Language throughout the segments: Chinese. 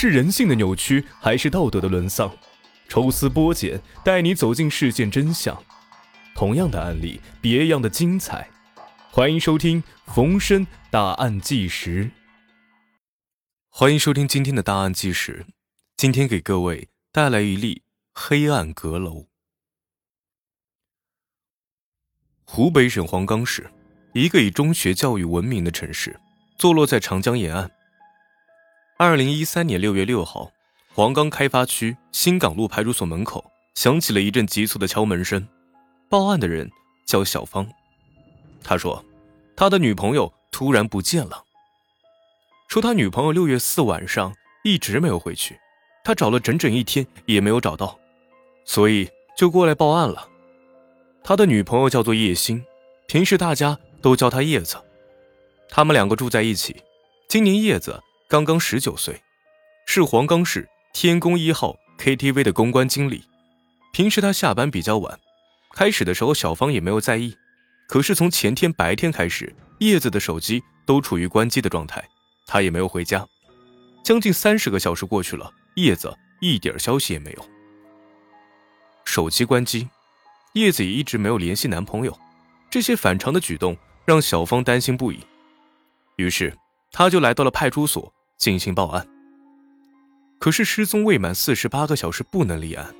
是人性的扭曲，还是道德的沦丧？抽丝剥茧，带你走进事件真相。同样的案例，别样的精彩。欢迎收听《逢申大案纪实》。欢迎收听今天的大案纪实。今天给各位带来一例黑暗阁楼。湖北省黄冈市，一个以中学教育闻名的城市，坐落在长江沿岸。二零一三年六月六号，黄冈开发区新港路派出所门口响起了一阵急促的敲门声。报案的人叫小芳，他说，他的女朋友突然不见了。说他女朋友六月四晚上一直没有回去，他找了整整一天也没有找到，所以就过来报案了。他的女朋友叫做叶欣，平时大家都叫她叶子。他们两个住在一起，今年叶子。刚刚十九岁，是黄冈市天宫一号 KTV 的公关经理。平时他下班比较晚，开始的时候小芳也没有在意。可是从前天白天开始，叶子的手机都处于关机的状态，他也没有回家。将近三十个小时过去了，叶子一点消息也没有。手机关机，叶子也一直没有联系男朋友。这些反常的举动让小芳担心不已，于是她就来到了派出所。进行报案。可是失踪未满四十八个小时不能立案。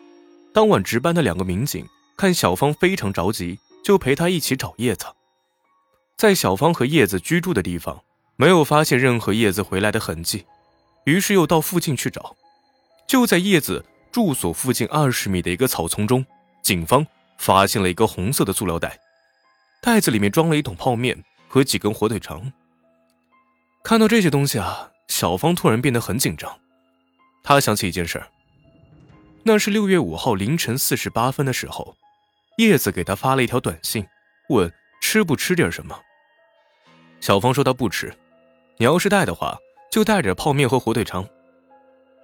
当晚值班的两个民警看小芳非常着急，就陪她一起找叶子。在小芳和叶子居住的地方，没有发现任何叶子回来的痕迹，于是又到附近去找。就在叶子住所附近二十米的一个草丛中，警方发现了一个红色的塑料袋，袋子里面装了一桶泡面和几根火腿肠。看到这些东西啊！小芳突然变得很紧张，她想起一件事那是六月五号凌晨四十八分的时候，叶子给她发了一条短信，问吃不吃点什么。小芳说她不吃，你要是带的话，就带点泡面和火腿肠。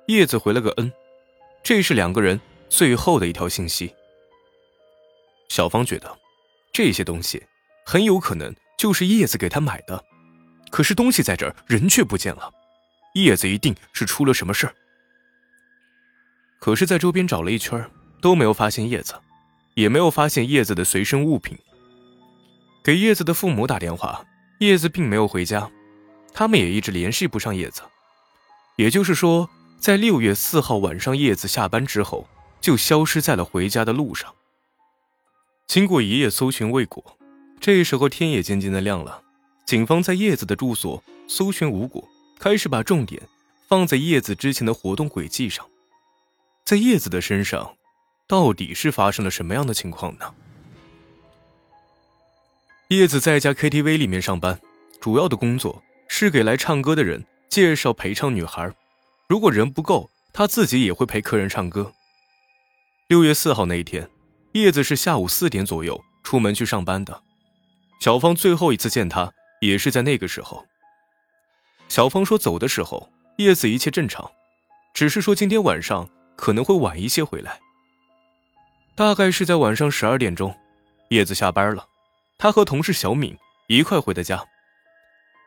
叶子回了个嗯，这是两个人最后的一条信息。小芳觉得，这些东西很有可能就是叶子给她买的，可是东西在这儿，人却不见了。叶子一定是出了什么事儿，可是，在周边找了一圈都没有发现叶子，也没有发现叶子的随身物品。给叶子的父母打电话，叶子并没有回家，他们也一直联系不上叶子。也就是说，在六月四号晚上，叶子下班之后就消失在了回家的路上。经过一夜搜寻未果，这时候天也渐渐的亮了，警方在叶子的住所搜寻无果。开始把重点放在叶子之前的活动轨迹上，在叶子的身上，到底是发生了什么样的情况呢？叶子在一家 KTV 里面上班，主要的工作是给来唱歌的人介绍陪唱女孩，如果人不够，他自己也会陪客人唱歌。六月四号那一天，叶子是下午四点左右出门去上班的，小芳最后一次见他也是在那个时候。小芳说：“走的时候，叶子一切正常，只是说今天晚上可能会晚一些回来。大概是在晚上十二点钟，叶子下班了，他和同事小敏一块回的家。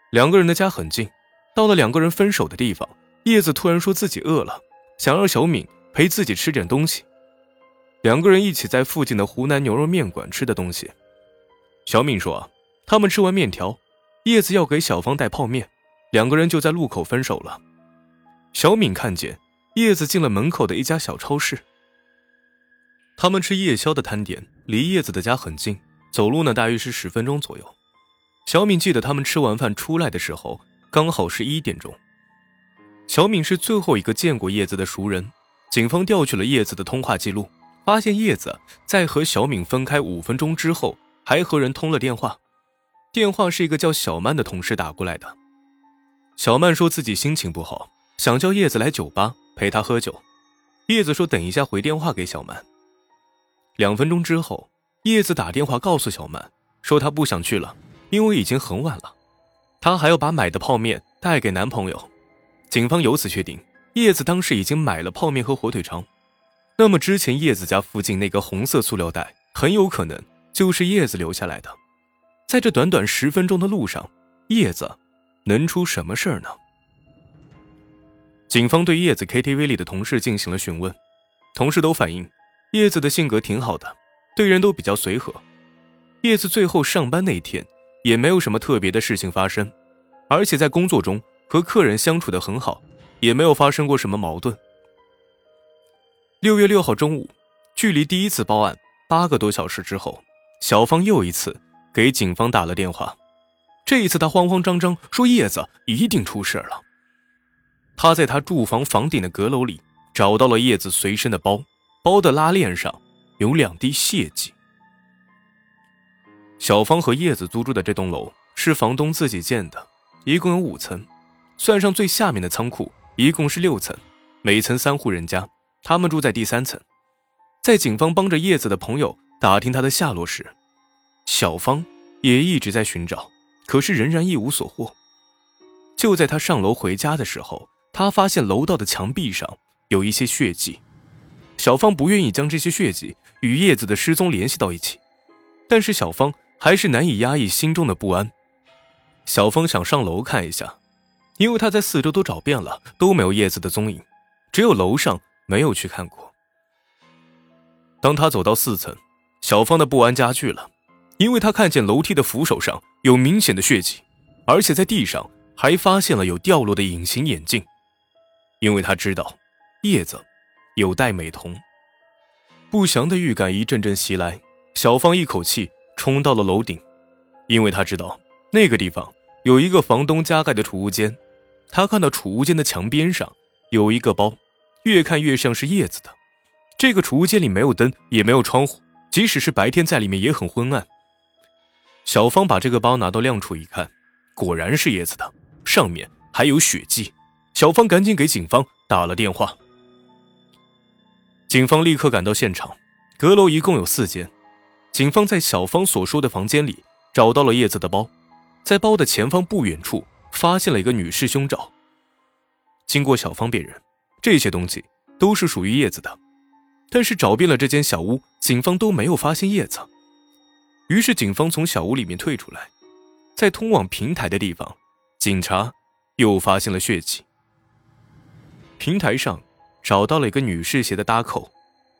两个人的家很近，到了两个人分手的地方，叶子突然说自己饿了，想让小敏陪自己吃点东西。两个人一起在附近的湖南牛肉面馆吃的东西。小敏说，他们吃完面条，叶子要给小芳带泡面。”两个人就在路口分手了。小敏看见叶子进了门口的一家小超市。他们吃夜宵的摊点离叶子的家很近，走路呢大约是十分钟左右。小敏记得他们吃完饭出来的时候刚好是一点钟。小敏是最后一个见过叶子的熟人。警方调取了叶子的通话记录，发现叶子在和小敏分开五分钟之后还和人通了电话，电话是一个叫小曼的同事打过来的。小曼说自己心情不好，想叫叶子来酒吧陪她喝酒。叶子说等一下回电话给小曼。两分钟之后，叶子打电话告诉小曼，说她不想去了，因为已经很晚了，她还要把买的泡面带给男朋友。警方由此确定，叶子当时已经买了泡面和火腿肠。那么之前叶子家附近那个红色塑料袋，很有可能就是叶子留下来的。在这短短十分钟的路上，叶子。能出什么事儿呢？警方对叶子 KTV 里的同事进行了询问，同事都反映叶子的性格挺好的，对人都比较随和。叶子最后上班那一天也没有什么特别的事情发生，而且在工作中和客人相处的很好，也没有发生过什么矛盾。六月六号中午，距离第一次报案八个多小时之后，小芳又一次给警方打了电话。这一次，他慌慌张张说：“叶子一定出事了。”他在他住房房顶的阁楼里找到了叶子随身的包，包的拉链上有两滴血迹。小芳和叶子租住的这栋楼是房东自己建的，一共有五层，算上最下面的仓库，一共是六层，每层三户人家。他们住在第三层，在警方帮着叶子的朋友打听他的下落时，小芳也一直在寻找，可是仍然一无所获。就在他上楼回家的时候，他发现楼道的墙壁上有一些血迹。小芳不愿意将这些血迹与叶子的失踪联系到一起，但是小芳还是难以压抑心中的不安。小芳想上楼看一下，因为她在四周都找遍了，都没有叶子的踪影，只有楼上。没有去看过。当他走到四层，小芳的不安加剧了，因为他看见楼梯的扶手上有明显的血迹，而且在地上还发现了有掉落的隐形眼镜。因为他知道叶子有戴美瞳。不祥的预感一阵阵袭来，小芳一口气冲到了楼顶，因为他知道那个地方有一个房东加盖的储物间。他看到储物间的墙边上有一个包。越看越像是叶子的。这个储物间里没有灯，也没有窗户，即使是白天在里面也很昏暗。小芳把这个包拿到亮处一看，果然是叶子的，上面还有血迹。小芳赶紧给警方打了电话。警方立刻赶到现场，阁楼一共有四间。警方在小芳所说的房间里找到了叶子的包，在包的前方不远处发现了一个女士胸罩。经过小芳辨认。这些东西都是属于叶子的，但是找遍了这间小屋，警方都没有发现叶子。于是警方从小屋里面退出来，在通往平台的地方，警察又发现了血迹。平台上找到了一个女士鞋的搭扣，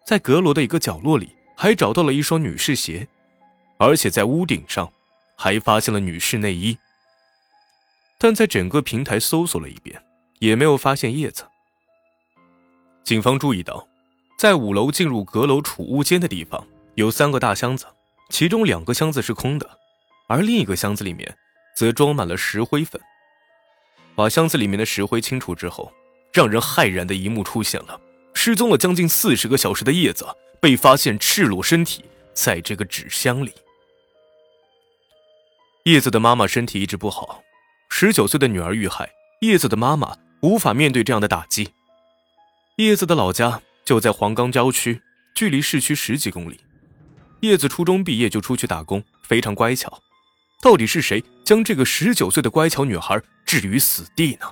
在阁楼的一个角落里还找到了一双女士鞋，而且在屋顶上还发现了女士内衣。但在整个平台搜索了一遍，也没有发现叶子。警方注意到，在五楼进入阁楼储物间的地方有三个大箱子，其中两个箱子是空的，而另一个箱子里面则装满了石灰粉。把箱子里面的石灰清除之后，让人骇然的一幕出现了：失踪了将近四十个小时的叶子被发现赤裸身体在这个纸箱里。叶子的妈妈身体一直不好，十九岁的女儿遇害，叶子的妈妈无法面对这样的打击。叶子的老家就在黄冈郊区，距离市区十几公里。叶子初中毕业就出去打工，非常乖巧。到底是谁将这个十九岁的乖巧女孩置于死地呢？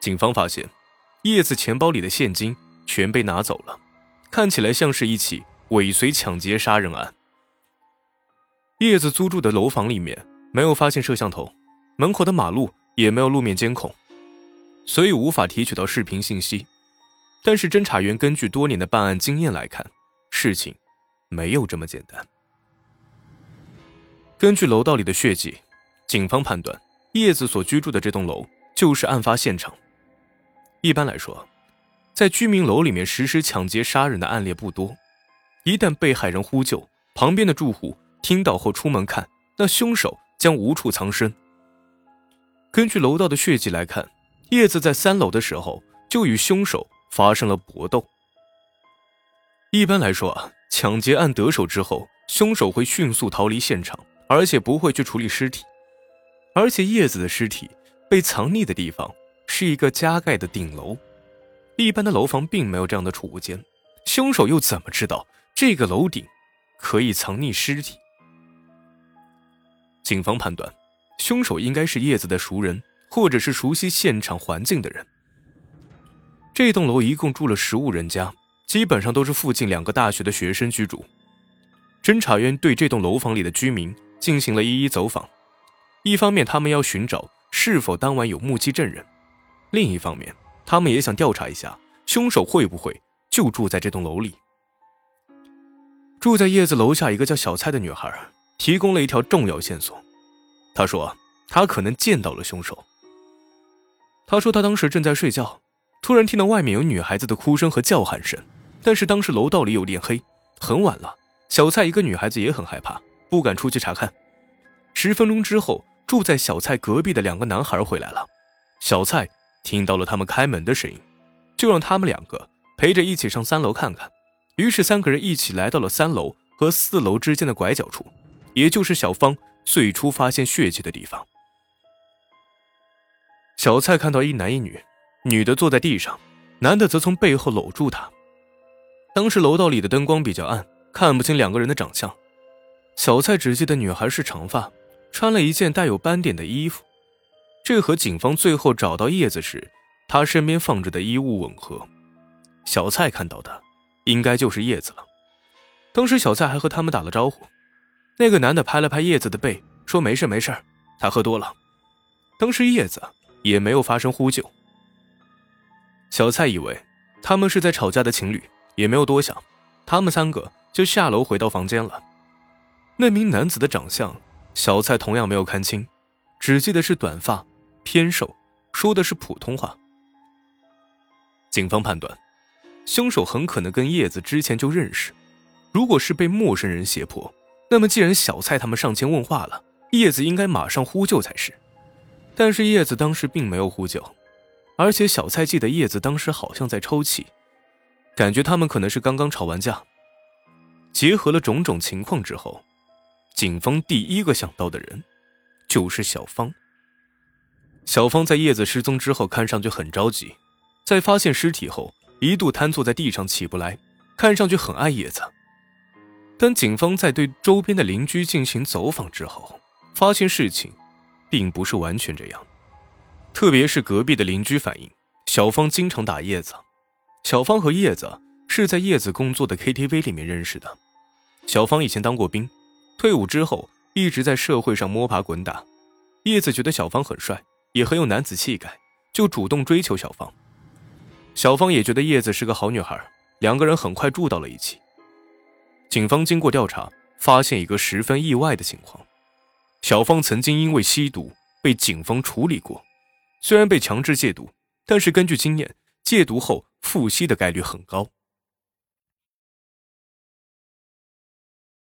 警方发现，叶子钱包里的现金全被拿走了，看起来像是一起尾随抢劫杀人案。叶子租住的楼房里面没有发现摄像头，门口的马路也没有路面监控。所以无法提取到视频信息，但是侦查员根据多年的办案经验来看，事情没有这么简单。根据楼道里的血迹，警方判断叶子所居住的这栋楼就是案发现场。一般来说，在居民楼里面实施抢劫杀人的案例不多，一旦被害人呼救，旁边的住户听到后出门看，那凶手将无处藏身。根据楼道的血迹来看。叶子在三楼的时候就与凶手发生了搏斗。一般来说啊，抢劫案得手之后，凶手会迅速逃离现场，而且不会去处理尸体。而且叶子的尸体被藏匿的地方是一个加盖的顶楼，一般的楼房并没有这样的储物间，凶手又怎么知道这个楼顶可以藏匿尸体？警方判断，凶手应该是叶子的熟人。或者是熟悉现场环境的人。这栋楼一共住了十五人家，基本上都是附近两个大学的学生居住。侦查员对这栋楼房里的居民进行了一一走访，一方面他们要寻找是否当晚有目击证人，另一方面，他们也想调查一下凶手会不会就住在这栋楼里。住在叶子楼下一个叫小蔡的女孩提供了一条重要线索。她说她可能见到了凶手。她说她当时正在睡觉，突然听到外面有女孩子的哭声和叫喊声，但是当时楼道里有点黑，很晚了。小蔡一个女孩子也很害怕，不敢出去查看。十分钟之后，住在小蔡隔壁的两个男孩回来了。小蔡听到了他们开门的声音，就让他们两个陪着一起上三楼看看。于是三个人一起来到了三楼和四楼之间的拐角处，也就是小芳最初发现血迹的地方。小蔡看到一男一女，女的坐在地上，男的则从背后搂住她。当时楼道里的灯光比较暗，看不清两个人的长相。小蔡只记得女孩是长发。穿了一件带有斑点的衣服，这和警方最后找到叶子时，他身边放着的衣物吻合。小蔡看到的，应该就是叶子了。当时小蔡还和他们打了招呼，那个男的拍了拍叶子的背，说：“没事没事，他喝多了。”当时叶子也没有发生呼救。小蔡以为他们是在吵架的情侣，也没有多想，他们三个就下楼回到房间了。那名男子的长相。小蔡同样没有看清，只记得是短发、偏瘦，说的是普通话。警方判断，凶手很可能跟叶子之前就认识。如果是被陌生人胁迫，那么既然小蔡他们上前问话了，叶子应该马上呼救才是。但是叶子当时并没有呼救，而且小蔡记得叶子当时好像在抽泣，感觉他们可能是刚刚吵完架。结合了种种情况之后。警方第一个想到的人，就是小芳。小芳在叶子失踪之后，看上去很着急，在发现尸体后，一度瘫坐在地上起不来，看上去很爱叶子。但警方在对周边的邻居进行走访之后，发现事情并不是完全这样。特别是隔壁的邻居反映，小芳经常打叶子。小芳和叶子是在叶子工作的 KTV 里面认识的。小芳以前当过兵。退伍之后，一直在社会上摸爬滚打。叶子觉得小芳很帅，也很有男子气概，就主动追求小芳。小芳也觉得叶子是个好女孩，两个人很快住到了一起。警方经过调查，发现一个十分意外的情况：小芳曾经因为吸毒被警方处理过，虽然被强制戒毒，但是根据经验，戒毒后复吸的概率很高。